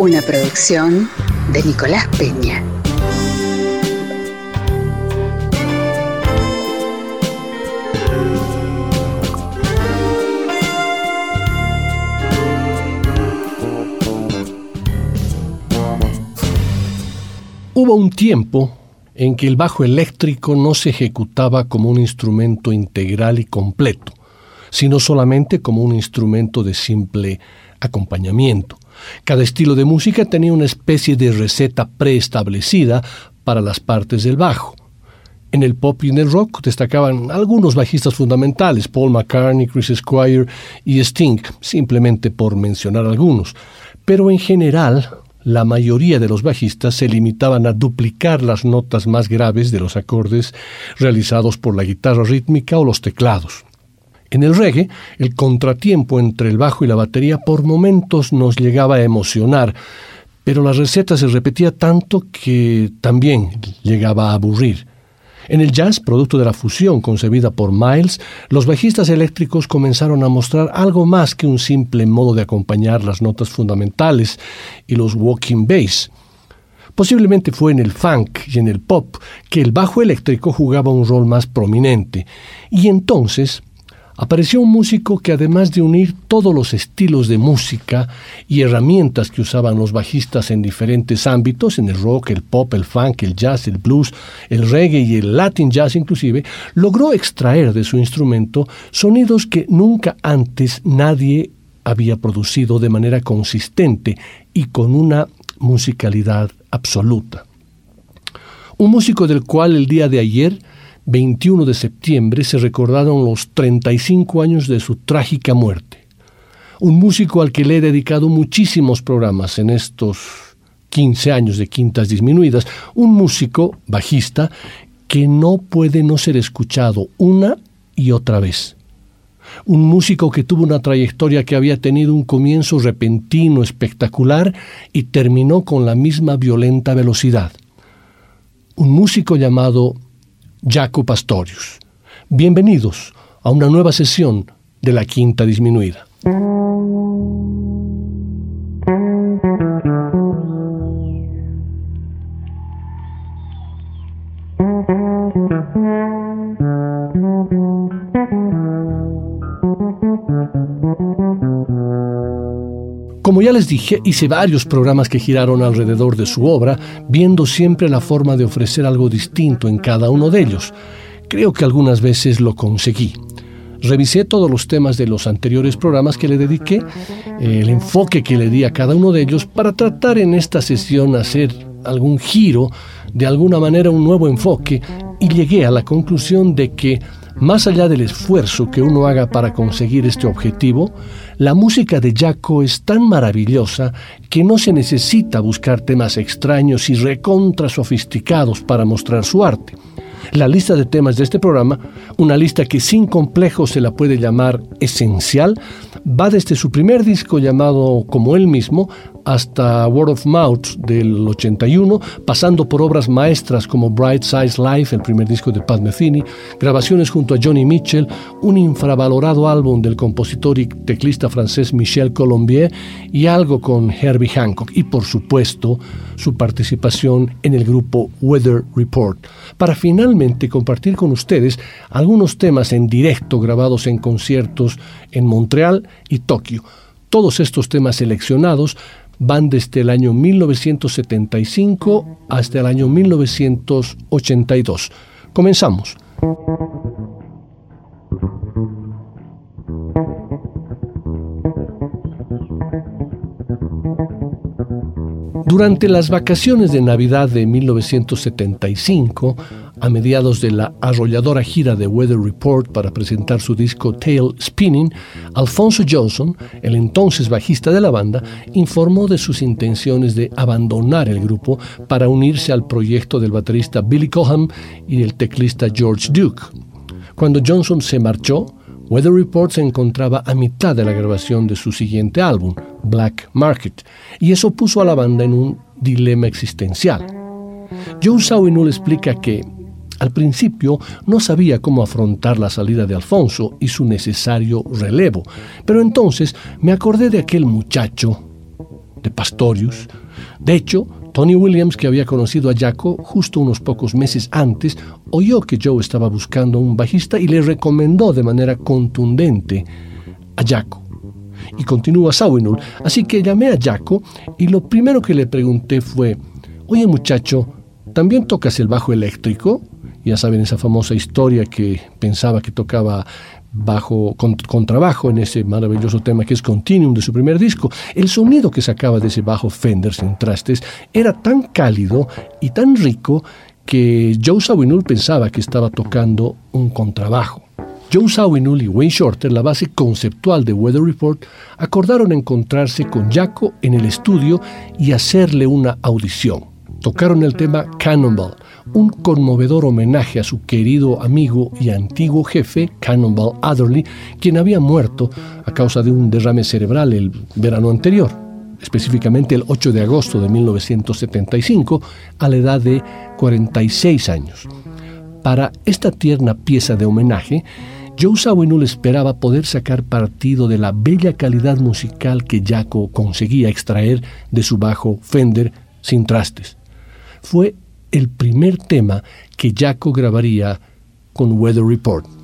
Una producción de Nicolás Peña. Hubo un tiempo en que el bajo eléctrico no se ejecutaba como un instrumento integral y completo, sino solamente como un instrumento de simple acompañamiento. Cada estilo de música tenía una especie de receta preestablecida para las partes del bajo. En el pop y en el rock destacaban algunos bajistas fundamentales, Paul McCartney, Chris Squire y Sting, simplemente por mencionar algunos. Pero en general, la mayoría de los bajistas se limitaban a duplicar las notas más graves de los acordes realizados por la guitarra rítmica o los teclados. En el reggae, el contratiempo entre el bajo y la batería por momentos nos llegaba a emocionar, pero la receta se repetía tanto que también llegaba a aburrir. En el jazz, producto de la fusión concebida por Miles, los bajistas eléctricos comenzaron a mostrar algo más que un simple modo de acompañar las notas fundamentales y los walking bass. Posiblemente fue en el funk y en el pop que el bajo eléctrico jugaba un rol más prominente, y entonces apareció un músico que además de unir todos los estilos de música y herramientas que usaban los bajistas en diferentes ámbitos, en el rock, el pop, el funk, el jazz, el blues, el reggae y el latin jazz inclusive, logró extraer de su instrumento sonidos que nunca antes nadie había producido de manera consistente y con una musicalidad absoluta. Un músico del cual el día de ayer 21 de septiembre se recordaron los 35 años de su trágica muerte. Un músico al que le he dedicado muchísimos programas en estos 15 años de Quintas Disminuidas, un músico bajista que no puede no ser escuchado una y otra vez. Un músico que tuvo una trayectoria que había tenido un comienzo repentino, espectacular, y terminó con la misma violenta velocidad. Un músico llamado Jaco Pastorius. Bienvenidos a una nueva sesión de la Quinta Disminuida. Como ya les dije, hice varios programas que giraron alrededor de su obra, viendo siempre la forma de ofrecer algo distinto en cada uno de ellos. Creo que algunas veces lo conseguí. Revisé todos los temas de los anteriores programas que le dediqué, el enfoque que le di a cada uno de ellos, para tratar en esta sesión hacer algún giro, de alguna manera un nuevo enfoque, y llegué a la conclusión de que más allá del esfuerzo que uno haga para conseguir este objetivo, la música de Jaco es tan maravillosa que no se necesita buscar temas extraños y recontra sofisticados para mostrar su arte. La lista de temas de este programa, una lista que sin complejo se la puede llamar esencial, va desde su primer disco llamado como él mismo hasta Word of Mouth del 81, pasando por obras maestras como Bright Size Life, el primer disco de Pat Metheny, grabaciones junto a Johnny Mitchell, un infravalorado álbum del compositor y teclista francés Michel Colombier y algo con Herbie Hancock y por supuesto su participación en el grupo Weather Report, para finalmente compartir con ustedes algunos temas en directo grabados en conciertos en Montreal y Tokio. Todos estos temas seleccionados van desde el año 1975 hasta el año 1982. Comenzamos. Durante las vacaciones de Navidad de 1975, a mediados de la arrolladora gira de Weather Report para presentar su disco Tail Spinning, Alfonso Johnson, el entonces bajista de la banda, informó de sus intenciones de abandonar el grupo para unirse al proyecto del baterista Billy Coham y del teclista George Duke. Cuando Johnson se marchó, Weather Report se encontraba a mitad de la grabación de su siguiente álbum, Black Market, y eso puso a la banda en un dilema existencial. Joe Sawinul explica que al principio no sabía cómo afrontar la salida de Alfonso y su necesario relevo, pero entonces me acordé de aquel muchacho, de Pastorius. De hecho, Tony Williams, que había conocido a Jaco justo unos pocos meses antes, oyó que Joe estaba buscando un bajista y le recomendó de manera contundente a Jaco. Y continúa Sawinul, así que llamé a Jaco y lo primero que le pregunté fue, oye muchacho, ¿también tocas el bajo eléctrico? Ya saben esa famosa historia que pensaba que tocaba bajo con, contrabajo en ese maravilloso tema que es Continuum de su primer disco. El sonido que sacaba de ese bajo Fender sin trastes era tan cálido y tan rico que Joe Sawinul pensaba que estaba tocando un contrabajo. Joe Sawinul y Wayne Shorter, la base conceptual de Weather Report, acordaron encontrarse con Jaco en el estudio y hacerle una audición. Tocaron el tema Cannonball, un conmovedor homenaje a su querido amigo y antiguo jefe, Cannonball Adderley, quien había muerto a causa de un derrame cerebral el verano anterior, específicamente el 8 de agosto de 1975, a la edad de 46 años. Para esta tierna pieza de homenaje, Joe Zawinul esperaba poder sacar partido de la bella calidad musical que Jaco conseguía extraer de su bajo Fender sin trastes. Fue el primer tema que Jaco grabaría con Weather Report.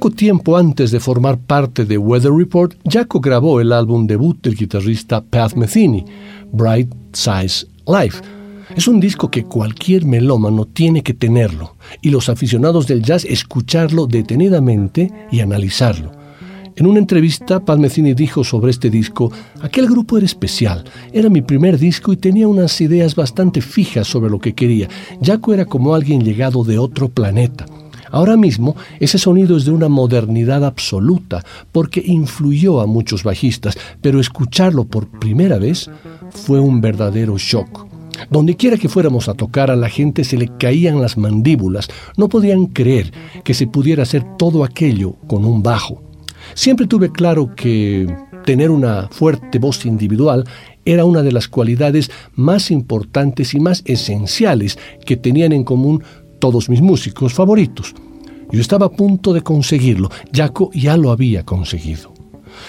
Poco tiempo antes de formar parte de Weather Report, Jaco grabó el álbum debut del guitarrista Pat Metheny, Bright Size Life. Es un disco que cualquier melómano tiene que tenerlo y los aficionados del jazz escucharlo detenidamente y analizarlo. En una entrevista, Pat Metheny dijo sobre este disco, aquel grupo era especial, era mi primer disco y tenía unas ideas bastante fijas sobre lo que quería. Jaco era como alguien llegado de otro planeta. Ahora mismo ese sonido es de una modernidad absoluta porque influyó a muchos bajistas, pero escucharlo por primera vez fue un verdadero shock. Donde quiera que fuéramos a tocar a la gente se le caían las mandíbulas, no podían creer que se pudiera hacer todo aquello con un bajo. Siempre tuve claro que tener una fuerte voz individual era una de las cualidades más importantes y más esenciales que tenían en común todos mis músicos favoritos. Yo estaba a punto de conseguirlo. Jaco ya lo había conseguido.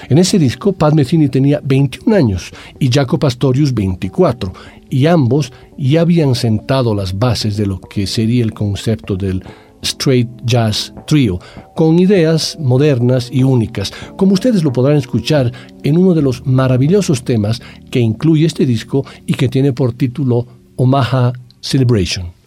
En ese disco, Pat Metheny tenía 21 años y Jaco Pastorius 24, y ambos ya habían sentado las bases de lo que sería el concepto del straight jazz trio, con ideas modernas y únicas, como ustedes lo podrán escuchar en uno de los maravillosos temas que incluye este disco y que tiene por título Omaha Celebration.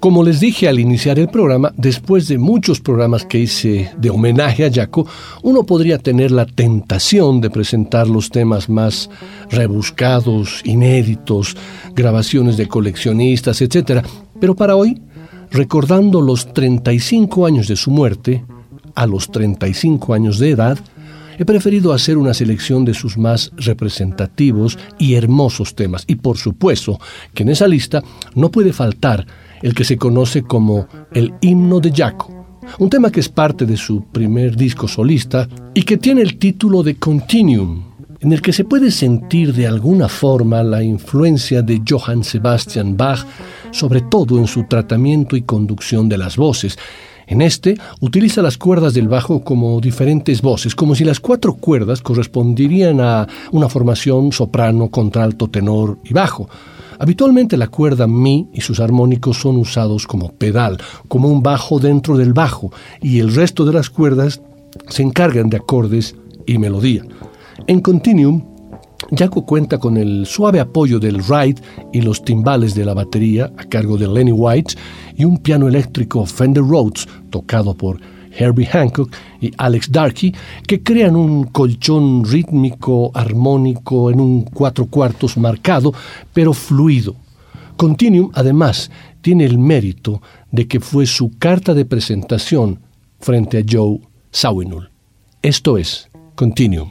Como les dije al iniciar el programa, después de muchos programas que hice de homenaje a Jaco, uno podría tener la tentación de presentar los temas más rebuscados, inéditos, grabaciones de coleccionistas, etc. Pero para hoy, recordando los 35 años de su muerte, a los 35 años de edad, he preferido hacer una selección de sus más representativos y hermosos temas. Y por supuesto que en esa lista no puede faltar el que se conoce como el himno de Jaco, un tema que es parte de su primer disco solista y que tiene el título de Continuum, en el que se puede sentir de alguna forma la influencia de Johann Sebastian Bach, sobre todo en su tratamiento y conducción de las voces. En este utiliza las cuerdas del bajo como diferentes voces, como si las cuatro cuerdas corresponderían a una formación soprano, contralto, tenor y bajo. Habitualmente la cuerda mi y sus armónicos son usados como pedal, como un bajo dentro del bajo, y el resto de las cuerdas se encargan de acordes y melodía. En Continuum, Jaco cuenta con el suave apoyo del ride y los timbales de la batería a cargo de Lenny White y un piano eléctrico Fender Rhodes tocado por Herbie Hancock y Alex Darkey, que crean un colchón rítmico, armónico, en un cuatro cuartos marcado, pero fluido. Continuum, además, tiene el mérito de que fue su carta de presentación frente a Joe Sawinul. Esto es Continuum.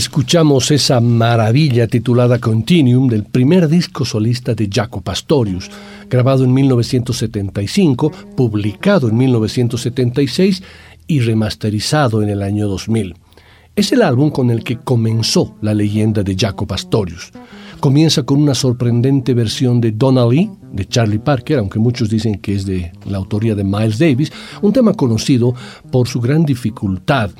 Escuchamos esa maravilla titulada Continuum del primer disco solista de Jaco Pastorius, grabado en 1975, publicado en 1976 y remasterizado en el año 2000. Es el álbum con el que comenzó la leyenda de Jaco Pastorius. Comienza con una sorprendente versión de Donna Lee, de Charlie Parker, aunque muchos dicen que es de la autoría de Miles Davis, un tema conocido por su gran dificultad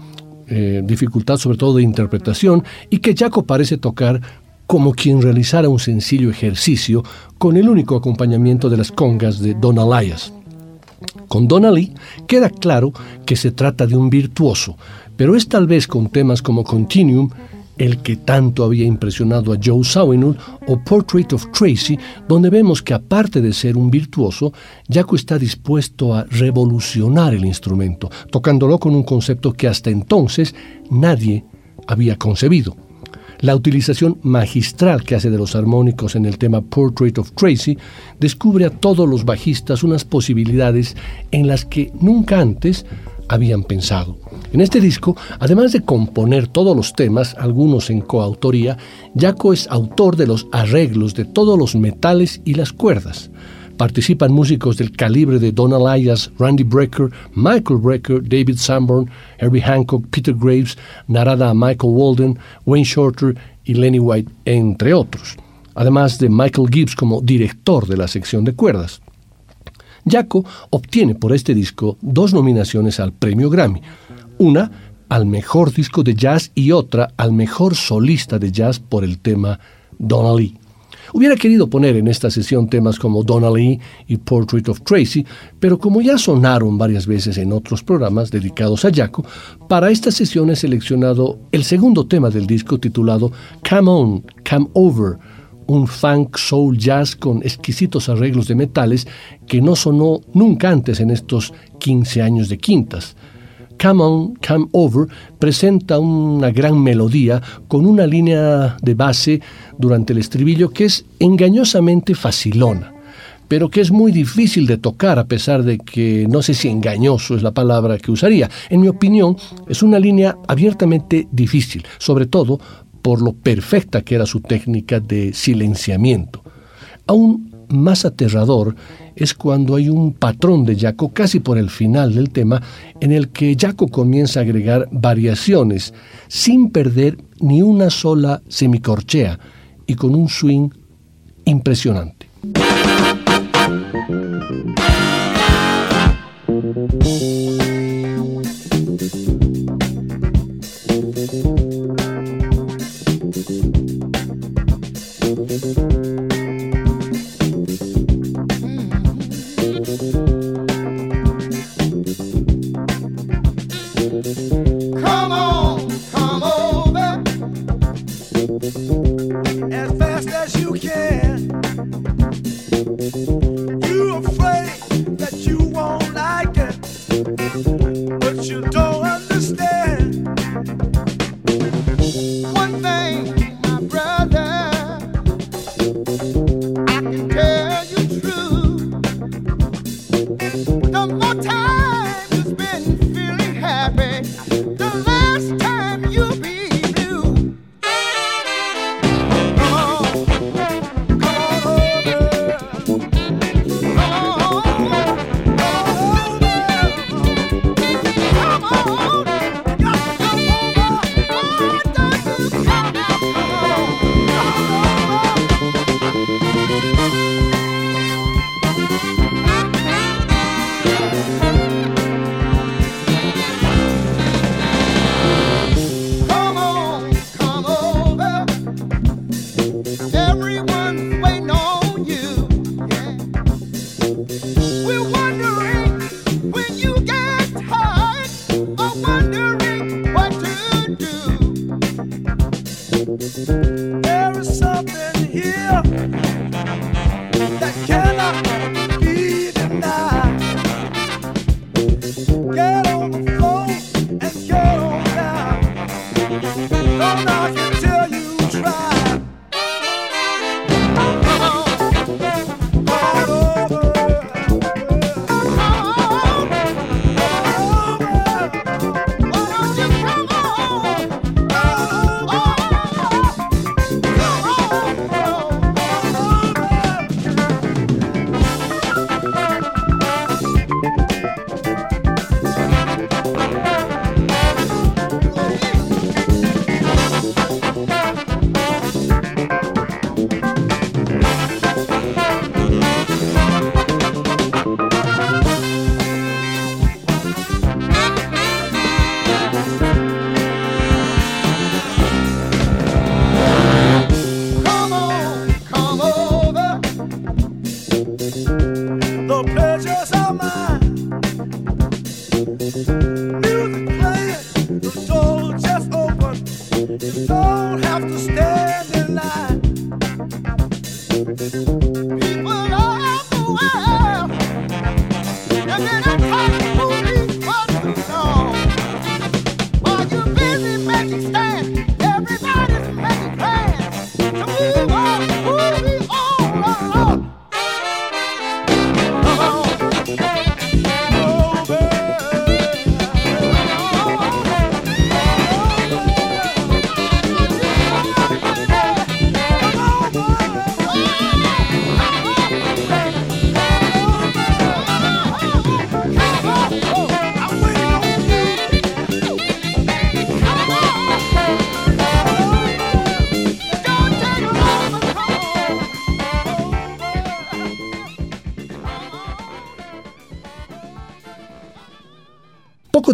eh, dificultad sobre todo de interpretación y que Jaco parece tocar como quien realizara un sencillo ejercicio con el único acompañamiento de las congas de Don Elias. Con Don Lee queda claro que se trata de un virtuoso, pero es tal vez con temas como Continuum el que tanto había impresionado a Joe Zawinul, o Portrait of Tracy, donde vemos que aparte de ser un virtuoso, Jaco está dispuesto a revolucionar el instrumento, tocándolo con un concepto que hasta entonces nadie había concebido. La utilización magistral que hace de los armónicos en el tema Portrait of Tracy descubre a todos los bajistas unas posibilidades en las que nunca antes habían pensado. En este disco, además de componer todos los temas, algunos en coautoría, Jaco es autor de los arreglos de todos los metales y las cuerdas. Participan músicos del calibre de Don Elias, Randy Brecker, Michael Brecker, David Sanborn, Herbie Hancock, Peter Graves, Narada Michael Walden, Wayne Shorter y Lenny White, entre otros. Además de Michael Gibbs como director de la sección de cuerdas. Jaco obtiene por este disco dos nominaciones al premio Grammy, una al mejor disco de jazz y otra al mejor solista de jazz por el tema Donna Lee. Hubiera querido poner en esta sesión temas como Donna Lee y Portrait of Tracy, pero como ya sonaron varias veces en otros programas dedicados a Jaco, para esta sesión he seleccionado el segundo tema del disco titulado Come On, Come Over, un funk soul jazz con exquisitos arreglos de metales que no sonó nunca antes en estos 15 años de quintas. Come On, Come Over presenta una gran melodía con una línea de base durante el estribillo que es engañosamente facilona, pero que es muy difícil de tocar a pesar de que no sé si engañoso es la palabra que usaría. En mi opinión, es una línea abiertamente difícil, sobre todo por lo perfecta que era su técnica de silenciamiento. Aún más aterrador es cuando hay un patrón de Jaco casi por el final del tema en el que Jaco comienza a agregar variaciones sin perder ni una sola semicorchea y con un swing impresionante.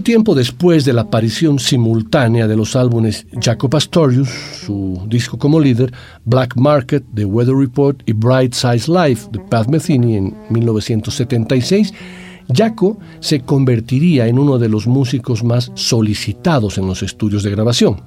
Tiempo después de la aparición simultánea de los álbumes Jaco Pastorius, su disco como líder, Black Market, The Weather Report y Bright Size Life de Pat Metheny en 1976, Jaco se convertiría en uno de los músicos más solicitados en los estudios de grabación.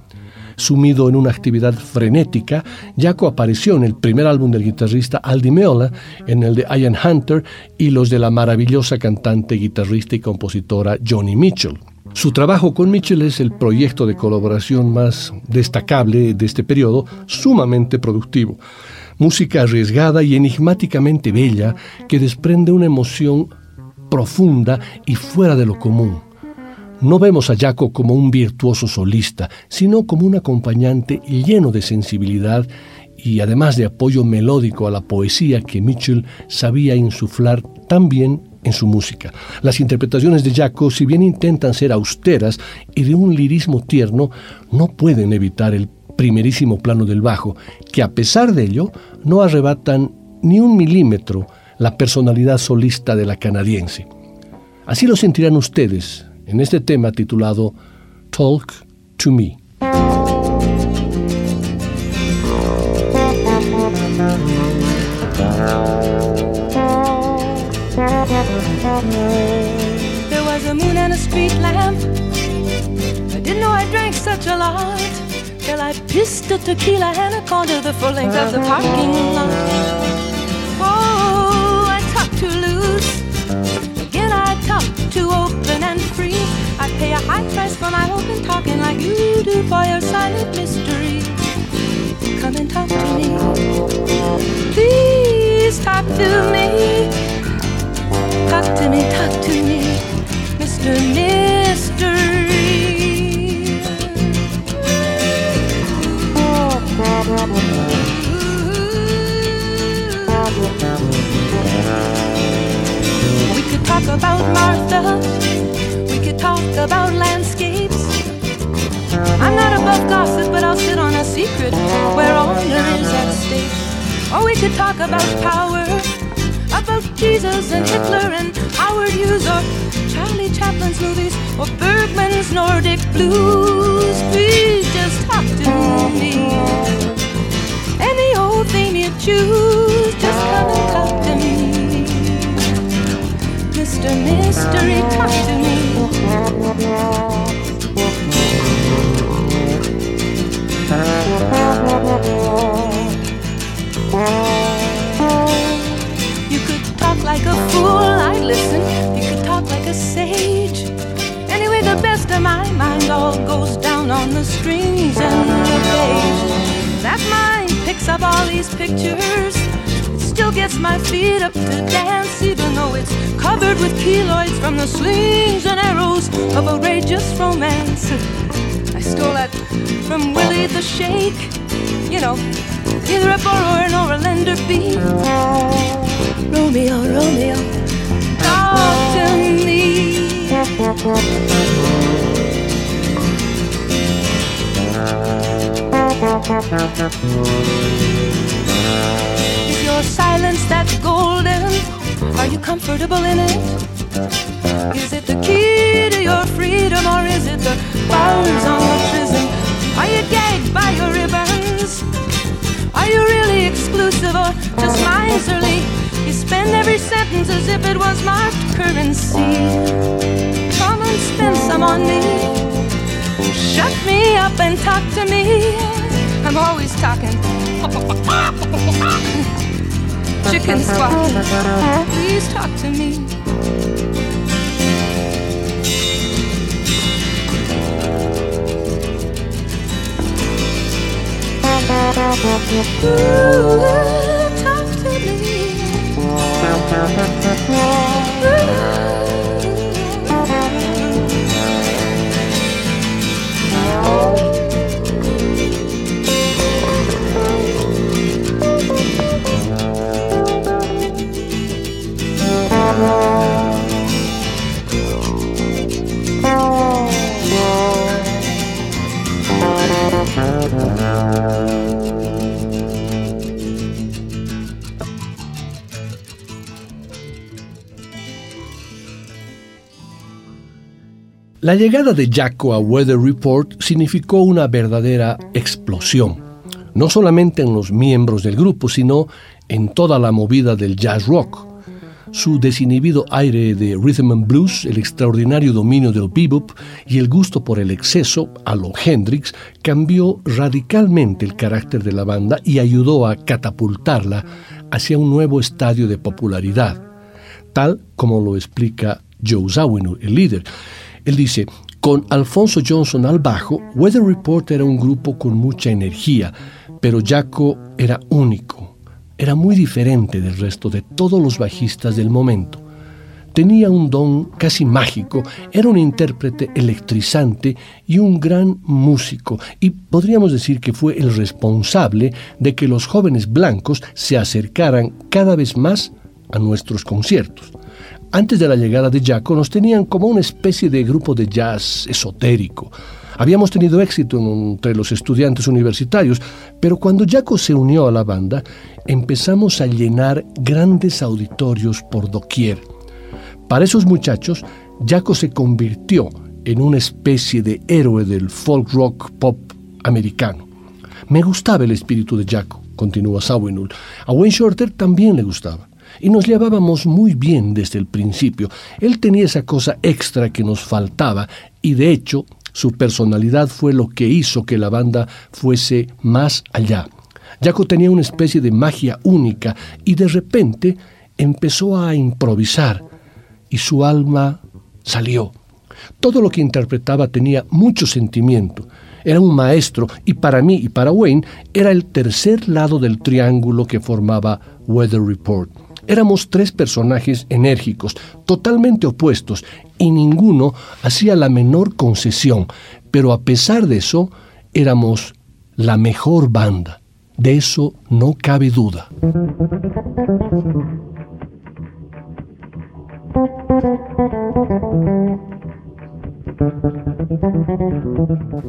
Sumido en una actividad frenética, Jaco apareció en el primer álbum del guitarrista Aldi Meola, en el de Ian Hunter y los de la maravillosa cantante, guitarrista y compositora Johnny Mitchell. Su trabajo con Mitchell es el proyecto de colaboración más destacable de este periodo, sumamente productivo. Música arriesgada y enigmáticamente bella que desprende una emoción profunda y fuera de lo común. No vemos a Jaco como un virtuoso solista, sino como un acompañante lleno de sensibilidad y además de apoyo melódico a la poesía que Mitchell sabía insuflar tan bien en su música. Las interpretaciones de Jaco, si bien intentan ser austeras y de un lirismo tierno, no pueden evitar el primerísimo plano del bajo, que a pesar de ello no arrebatan ni un milímetro la personalidad solista de la canadiense. Así lo sentirán ustedes en este tema titulado Talk to Me. There was a moon and a street lamp. I didn't know I drank such a lot. Till I pissed a tequila and a corner the full length of the parking lot. Oh, I talk too loose. Again, I talk too open and free. I pay a high price for my open talking like you do for your silent mystery. Come and talk to me. Please talk to me. Talk to me, talk to me, Mr. Mystery. We could talk about Martha. We could talk about landscapes. I'm not above gossip, but I'll sit on a secret where honor is at stake. Or we could talk about power Jesus and uh-huh. Hitler and Howard Hughes or Charlie Chaplin's movies or Bergman's Nordic blues. Please just talk to me. Any old thing you choose, just come and talk to me. Mr. Mystery, talk to me. Uh-huh. Like a fool, I'd listen. You could talk like a sage. Anyway, the best of my mind all goes down on the strings and the page. That mind picks up all these pictures. It still gets my feet up to dance, even though it's covered with keloids from the slings and arrows of outrageous romance. I stole that from Willie the Shake. You know, either a borrower or a lender be. Romeo, Romeo, talk to me. Is your silence that golden? Are you comfortable in it? Is it the key to your freedom or is it the bars on your just miserly? You spend every sentence as if it was marked currency. Come and spend some on me. Shut me up and talk to me. I'm always talking. Chicken squawk. Please talk to me. Ooh, me. La llegada de Jacko a Weather Report significó una verdadera explosión, no solamente en los miembros del grupo, sino en toda la movida del jazz rock. Su desinhibido aire de rhythm and blues, el extraordinario dominio del bebop y el gusto por el exceso, a lo Hendrix, cambió radicalmente el carácter de la banda y ayudó a catapultarla hacia un nuevo estadio de popularidad, tal como lo explica Joe Zawinul, el líder. Él dice, con Alfonso Johnson al bajo, Weather Report era un grupo con mucha energía, pero Jaco era único, era muy diferente del resto de todos los bajistas del momento. Tenía un don casi mágico, era un intérprete electrizante y un gran músico, y podríamos decir que fue el responsable de que los jóvenes blancos se acercaran cada vez más a nuestros conciertos. Antes de la llegada de Jaco nos tenían como una especie de grupo de jazz esotérico. Habíamos tenido éxito entre los estudiantes universitarios, pero cuando Jaco se unió a la banda, empezamos a llenar grandes auditorios por doquier. Para esos muchachos, Jaco se convirtió en una especie de héroe del folk rock pop americano. Me gustaba el espíritu de Jaco, continúa Sawinul. A Wayne Shorter también le gustaba y nos llevábamos muy bien desde el principio. Él tenía esa cosa extra que nos faltaba y de hecho su personalidad fue lo que hizo que la banda fuese más allá. Jaco tenía una especie de magia única y de repente empezó a improvisar y su alma salió. Todo lo que interpretaba tenía mucho sentimiento. Era un maestro y para mí y para Wayne era el tercer lado del triángulo que formaba Weather Report. Éramos tres personajes enérgicos, totalmente opuestos, y ninguno hacía la menor concesión, pero a pesar de eso, éramos la mejor banda. De eso no cabe duda.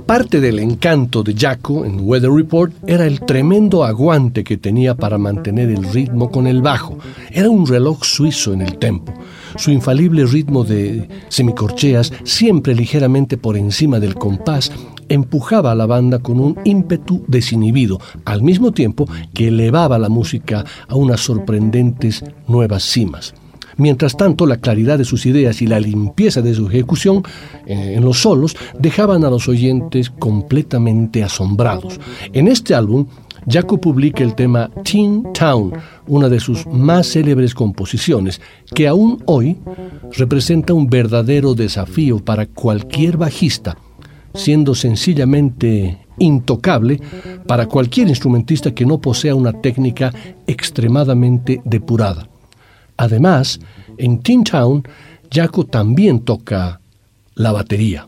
Parte del encanto de Jaco en Weather Report era el tremendo aguante que tenía para mantener el ritmo con el bajo. Era un reloj suizo en el tempo. Su infalible ritmo de semicorcheas, siempre ligeramente por encima del compás, empujaba a la banda con un ímpetu desinhibido, al mismo tiempo que elevaba la música a unas sorprendentes nuevas cimas. Mientras tanto, la claridad de sus ideas y la limpieza de su ejecución eh, en los solos dejaban a los oyentes completamente asombrados. En este álbum, Jaco publica el tema Teen Town, una de sus más célebres composiciones, que aún hoy representa un verdadero desafío para cualquier bajista, siendo sencillamente intocable para cualquier instrumentista que no posea una técnica extremadamente depurada. Además, en Teen Town, Jaco también toca la batería.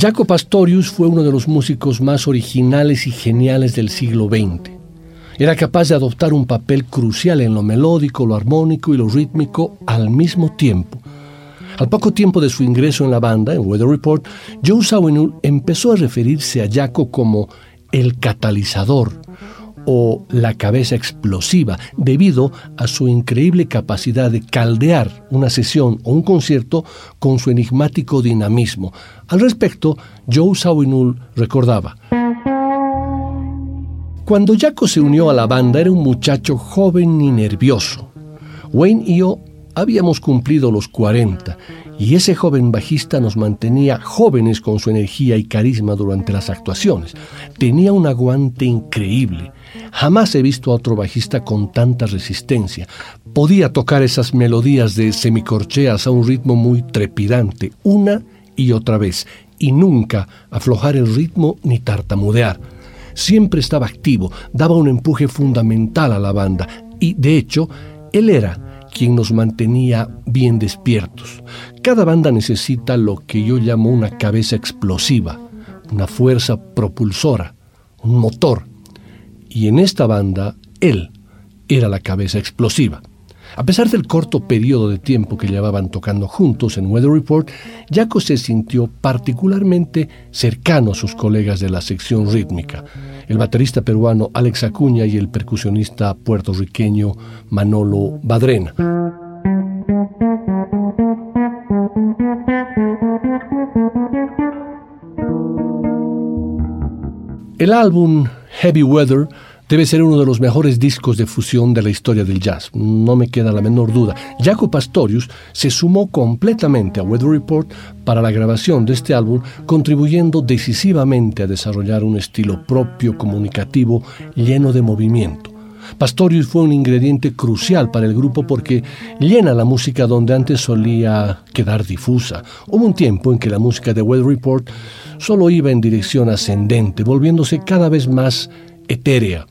Jaco Pastorius fue uno de los músicos más originales y geniales del siglo XX. Era capaz de adoptar un papel crucial en lo melódico, lo armónico y lo rítmico al mismo tiempo. Al poco tiempo de su ingreso en la banda, en Weather Report, Joe Zawinul empezó a referirse a Jaco como el catalizador, o la cabeza explosiva, debido a su increíble capacidad de caldear una sesión o un concierto con su enigmático dinamismo. Al respecto, Joe Sawinul recordaba. Cuando Jaco se unió a la banda era un muchacho joven y nervioso. Wayne y yo habíamos cumplido los 40 y ese joven bajista nos mantenía jóvenes con su energía y carisma durante las actuaciones. Tenía un aguante increíble. Jamás he visto a otro bajista con tanta resistencia. Podía tocar esas melodías de semicorcheas a un ritmo muy trepidante, una y otra vez, y nunca aflojar el ritmo ni tartamudear. Siempre estaba activo, daba un empuje fundamental a la banda, y de hecho, él era quien nos mantenía bien despiertos. Cada banda necesita lo que yo llamo una cabeza explosiva, una fuerza propulsora, un motor. Y en esta banda, él era la cabeza explosiva. A pesar del corto periodo de tiempo que llevaban tocando juntos en Weather Report, Jaco se sintió particularmente cercano a sus colegas de la sección rítmica, el baterista peruano Alex Acuña y el percusionista puertorriqueño Manolo Badrena. El álbum Heavy Weather Debe ser uno de los mejores discos de fusión de la historia del jazz, no me queda la menor duda. Jaco Pastorius se sumó completamente a Weather Report para la grabación de este álbum, contribuyendo decisivamente a desarrollar un estilo propio, comunicativo, lleno de movimiento. Pastorius fue un ingrediente crucial para el grupo porque llena la música donde antes solía quedar difusa. Hubo un tiempo en que la música de Weather Report solo iba en dirección ascendente, volviéndose cada vez más etérea.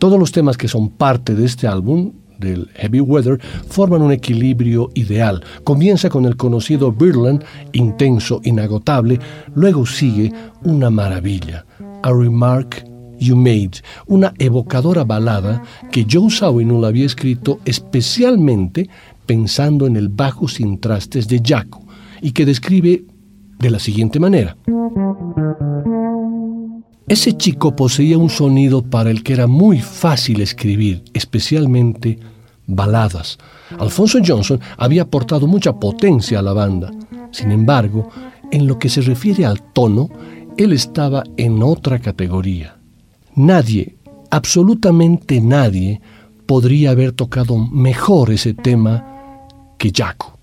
Todos los temas que son parte de este álbum, del Heavy Weather, forman un equilibrio ideal. Comienza con el conocido Birdland, intenso, inagotable, luego sigue una maravilla, A Remark You Made, una evocadora balada que Joe Sawinul había escrito especialmente pensando en el bajo sin trastes de Jaco y que describe de la siguiente manera. Ese chico poseía un sonido para el que era muy fácil escribir, especialmente baladas. Alfonso Johnson había aportado mucha potencia a la banda. Sin embargo, en lo que se refiere al tono, él estaba en otra categoría. Nadie, absolutamente nadie, podría haber tocado mejor ese tema que Jaco.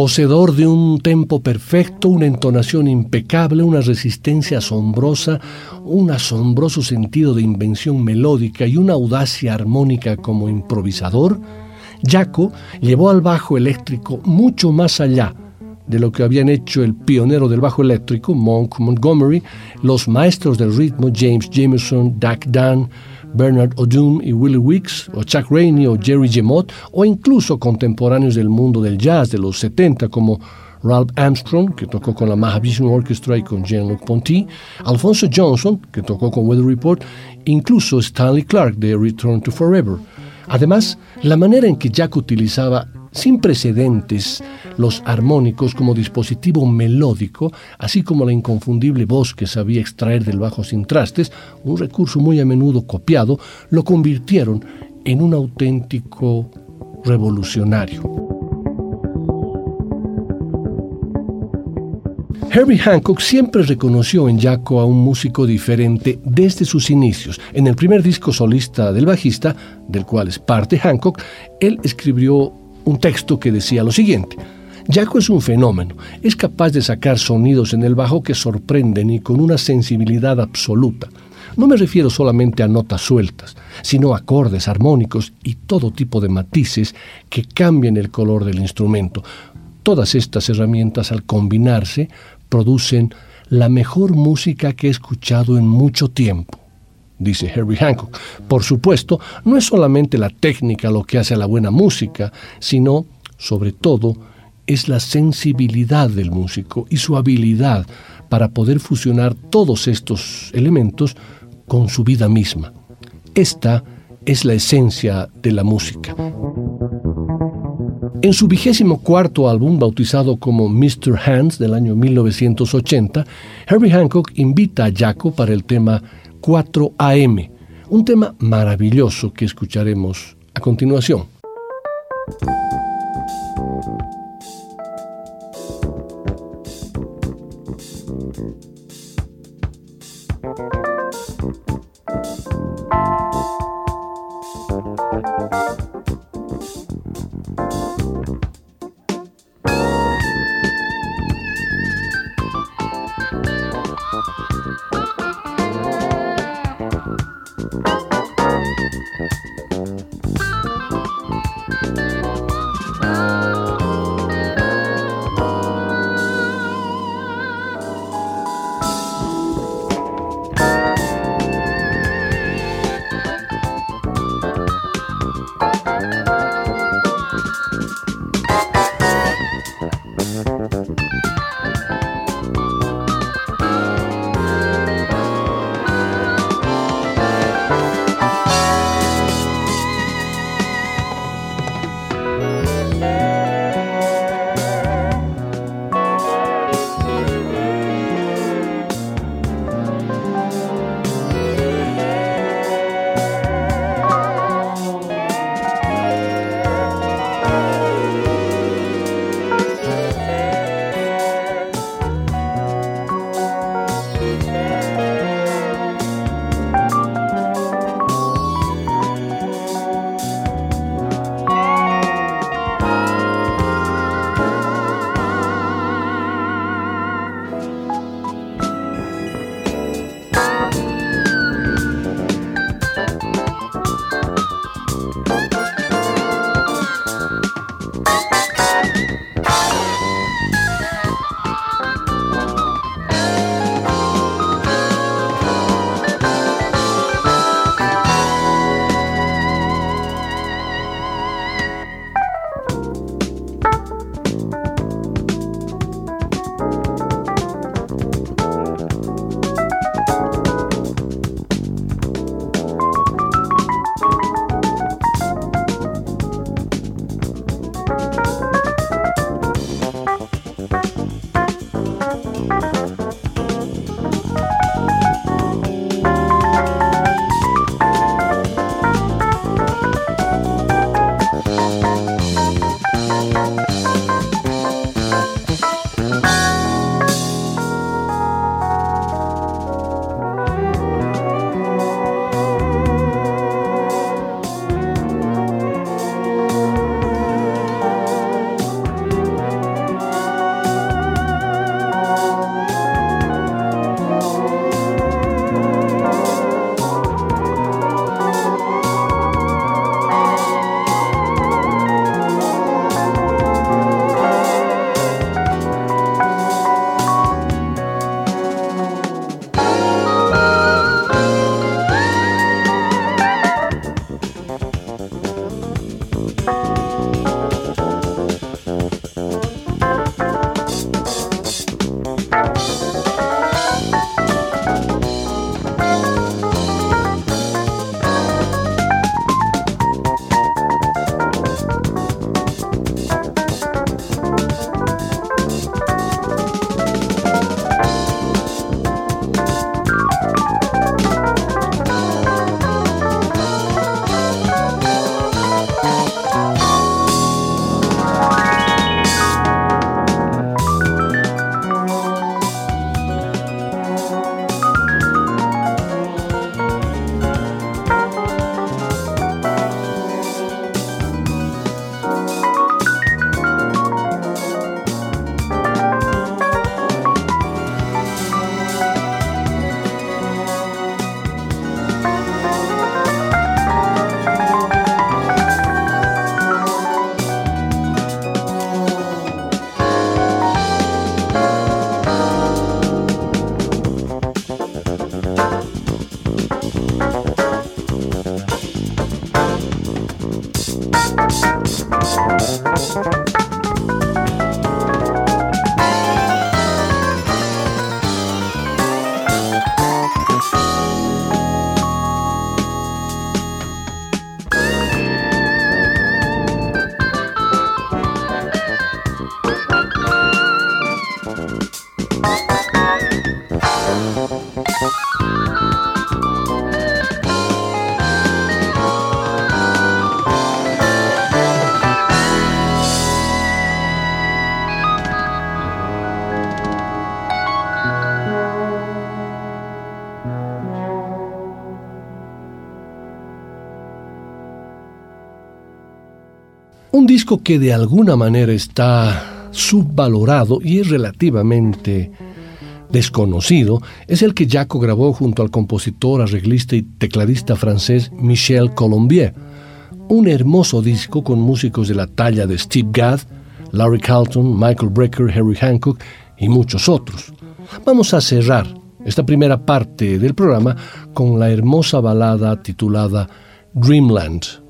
Poseedor de un tempo perfecto, una entonación impecable, una resistencia asombrosa, un asombroso sentido de invención melódica y una audacia armónica como improvisador, Jaco llevó al bajo eléctrico mucho más allá de lo que habían hecho el pionero del bajo eléctrico, Monk Montgomery, los maestros del ritmo, James Jameson, Dak Dunn, Bernard O'Doom y Willie Weeks, o Chuck Rainey o Jerry Gemot, o incluso contemporáneos del mundo del jazz de los 70 como Ralph Armstrong, que tocó con la Mahavishnu Orchestra y con Jean-Luc Ponty, Alfonso Johnson, que tocó con Weather Report, incluso Stanley Clark de Return to Forever. Además, la manera en que Jack utilizaba sin precedentes los armónicos como dispositivo melódico, así como la inconfundible voz que sabía extraer del bajo sin trastes, un recurso muy a menudo copiado, lo convirtieron en un auténtico revolucionario. Herbie Hancock siempre reconoció en Jaco a un músico diferente desde sus inicios. En el primer disco solista del bajista, del cual es parte Hancock, él escribió un texto que decía lo siguiente. Jaco es un fenómeno, es capaz de sacar sonidos en el bajo que sorprenden y con una sensibilidad absoluta. No me refiero solamente a notas sueltas, sino a acordes armónicos y todo tipo de matices que cambian el color del instrumento. Todas estas herramientas al combinarse producen la mejor música que he escuchado en mucho tiempo dice Herbie Hancock. Por supuesto, no es solamente la técnica lo que hace a la buena música, sino, sobre todo, es la sensibilidad del músico y su habilidad para poder fusionar todos estos elementos con su vida misma. Esta es la esencia de la música. En su vigésimo cuarto álbum, bautizado como Mr. Hands del año 1980, Herbie Hancock invita a Jaco para el tema 4 AM, un tema maravilloso que escucharemos a continuación. Que de alguna manera está subvalorado y es relativamente desconocido es el que Jaco grabó junto al compositor, arreglista y tecladista francés Michel Colombier. Un hermoso disco con músicos de la talla de Steve Gadd, Larry Carlton, Michael Brecker, Harry Hancock y muchos otros. Vamos a cerrar esta primera parte del programa con la hermosa balada titulada Dreamland.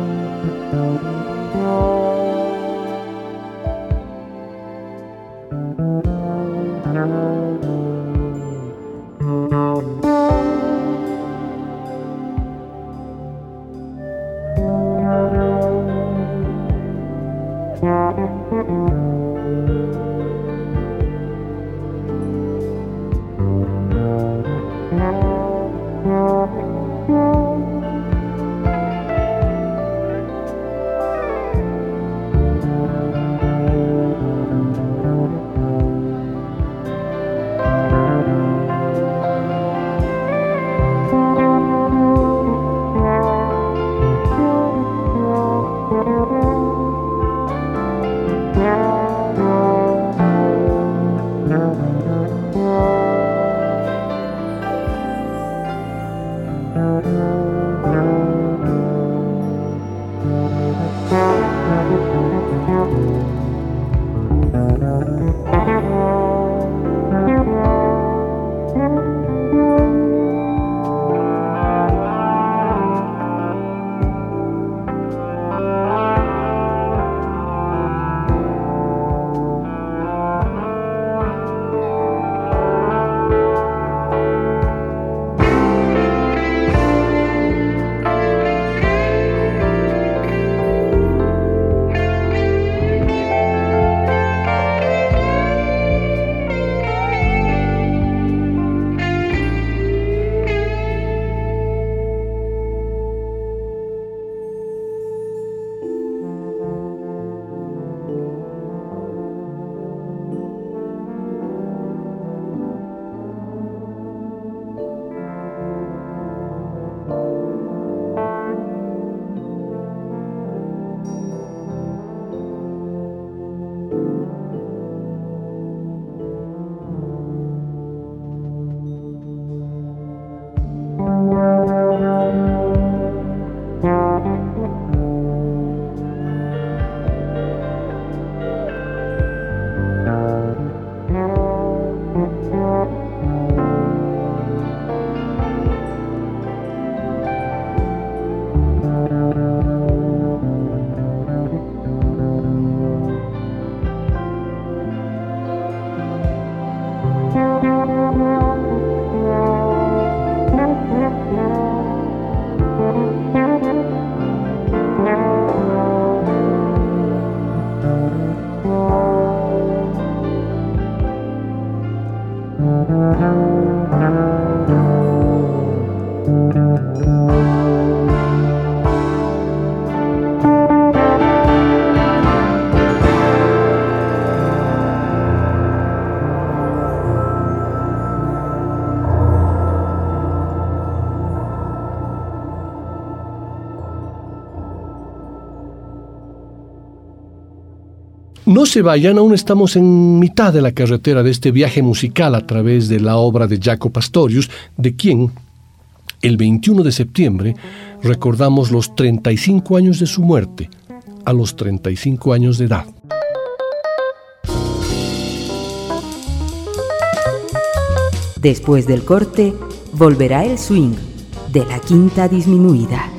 No se vayan, aún estamos en mitad de la carretera de este viaje musical a través de la obra de Jaco Pastorius, de quien, el 21 de septiembre, recordamos los 35 años de su muerte, a los 35 años de edad. Después del corte, volverá el swing de la quinta disminuida.